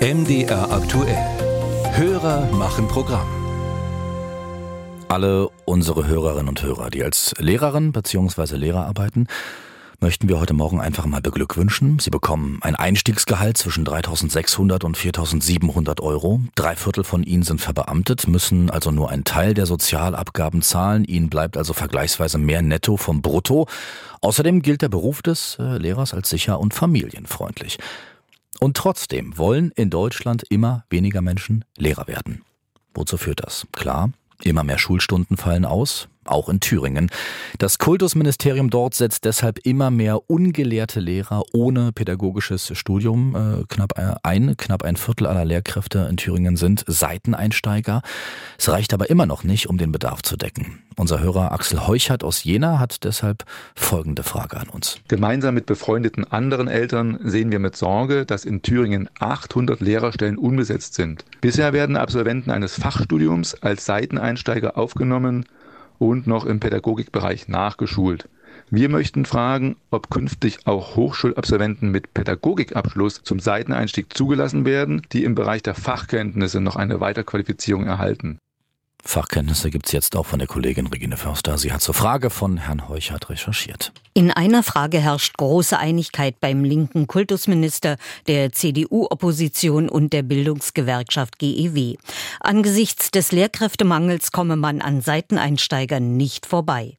MDR aktuell. Hörer machen Programm. Alle unsere Hörerinnen und Hörer, die als Lehrerin bzw. Lehrer arbeiten, möchten wir heute Morgen einfach mal beglückwünschen. Sie bekommen ein Einstiegsgehalt zwischen 3.600 und 4.700 Euro. Drei Viertel von ihnen sind verbeamtet, müssen also nur einen Teil der Sozialabgaben zahlen. Ihnen bleibt also vergleichsweise mehr netto vom Brutto. Außerdem gilt der Beruf des äh, Lehrers als sicher und familienfreundlich. Und trotzdem wollen in Deutschland immer weniger Menschen Lehrer werden. Wozu führt das? Klar, immer mehr Schulstunden fallen aus, auch in Thüringen. Das Kultusministerium dort setzt deshalb immer mehr ungelehrte Lehrer ohne pädagogisches Studium äh, knapp äh, ein. Knapp ein Viertel aller Lehrkräfte in Thüringen sind Seiteneinsteiger. Es reicht aber immer noch nicht, um den Bedarf zu decken. Unser Hörer Axel Heuchert aus Jena hat deshalb folgende Frage an uns. Gemeinsam mit befreundeten anderen Eltern sehen wir mit Sorge, dass in Thüringen 800 Lehrerstellen unbesetzt sind. Bisher werden Absolventen eines Fachstudiums als Seiteneinsteiger aufgenommen und noch im Pädagogikbereich nachgeschult. Wir möchten fragen, ob künftig auch Hochschulabsolventen mit Pädagogikabschluss zum Seiteneinstieg zugelassen werden, die im Bereich der Fachkenntnisse noch eine Weiterqualifizierung erhalten. Fachkenntnisse gibt es jetzt auch von der Kollegin Regine Förster. Sie hat zur Frage von Herrn Heuchert recherchiert. In einer Frage herrscht große Einigkeit beim linken Kultusminister, der CDU-Opposition und der Bildungsgewerkschaft GEW. Angesichts des Lehrkräftemangels komme man an Seiteneinsteigern nicht vorbei.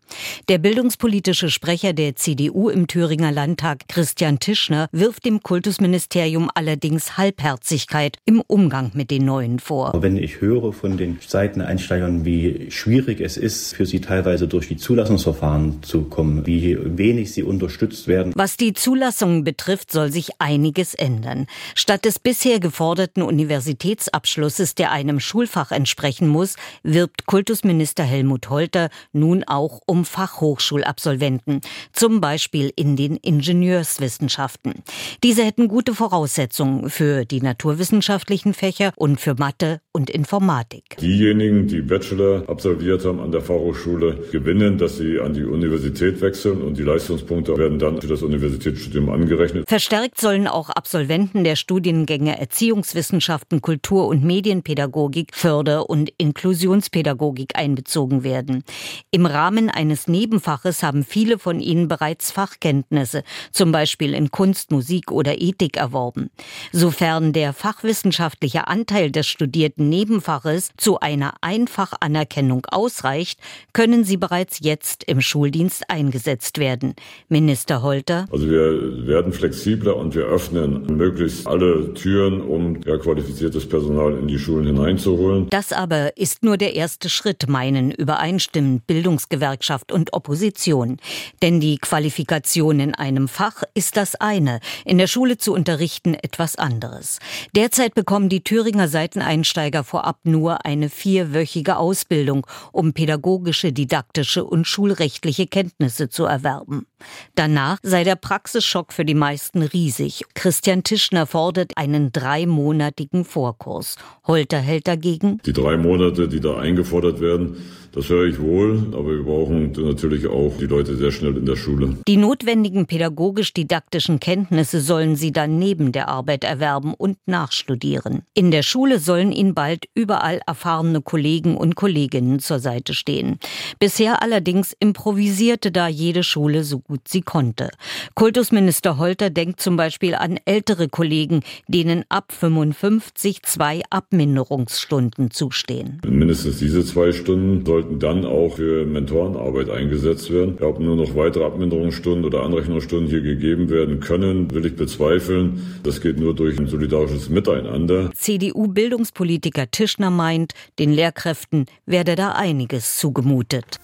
Der bildungspolitische Sprecher der CDU im Thüringer Landtag, Christian Tischner, wirft dem Kultusministerium allerdings Halbherzigkeit im Umgang mit den Neuen vor. Wenn ich höre von den Seiteneinsteigern, Einsteigern, wie schwierig es ist, für sie teilweise durch die Zulassungsverfahren zu kommen, wie wenig sie unterstützt werden. Was die Zulassungen betrifft, soll sich einiges ändern. Statt des bisher geforderten Universitätsabschlusses, der einem Schulfach entsprechen muss, wirbt Kultusminister Helmut Holter nun auch um Fachhochschulabsolventen, zum Beispiel in den Ingenieurswissenschaften. Diese hätten gute Voraussetzungen für die naturwissenschaftlichen Fächer und für Mathe und Informatik. Diejenigen, die Bachelor absolviert haben an der Fachhochschule, gewinnen, dass sie an die Universität wechseln und die Leistungspunkte werden dann für das Universitätsstudium angerechnet. Verstärkt sollen auch Absolventen der Studiengänge Erziehungswissenschaften, Kultur- und Medienpädagogik, Förder- und Inklusionspädagogik einbezogen werden. Im Rahmen eines Nebenfaches haben viele von ihnen bereits Fachkenntnisse, zum Beispiel in Kunst, Musik oder Ethik erworben. Sofern der fachwissenschaftliche Anteil des studierten Nebenfaches zu einer Einfachanerkennung ausreicht, können sie bereits jetzt im Schuldienst eingesetzt werden. Minister Holter. Also wir werden flexibler und wir öffnen möglichst alle Türen, um ja, qualifiziertes Personal in die Schulen hineinzuholen. Das aber ist nur der erste Schritt, meinen übereinstimmend Bildungsgewerkschaft und Opposition. Denn die Qualifikation in einem Fach ist das eine, in der Schule zu unterrichten etwas anderes. Derzeit bekommen die Thüringer Seiteneinsteiger vorab nur eine vierwöchige Ausbildung, um pädagogische, didaktische und schulrechtliche Kenntnisse zu erwerben. Danach sei der Praxisschock für die meisten riesig. Christian Tischner fordert einen dreimonatigen Vorkurs. Holter hält dagegen. Die drei Monate, die da eingefordert werden, das höre ich wohl, aber wir brauchen natürlich auch die Leute sehr schnell in der Schule. Die notwendigen pädagogisch-didaktischen Kenntnisse sollen sie dann neben der Arbeit erwerben und nachstudieren. In der Schule sollen ihnen bald überall erfahrene Kollegen und Kolleginnen zur Seite stehen. Bisher allerdings improvisierte da jede Schule so gut sie konnte. Kultusminister Holter denkt zum Beispiel an ältere Kollegen, denen ab 55 zwei Abminderungsstunden zustehen. Mindestens diese zwei Stunden sollten dann auch für Mentorenarbeit eingesetzt werden. Ob nur noch weitere Abminderungsstunden oder Anrechnungsstunden hier gegeben werden können, will ich bezweifeln. Das geht nur durch ein solidarisches Miteinander. CDU-Bildungspolitiker Tischner meint, den Lehrkräften werde da einiges zugemutet.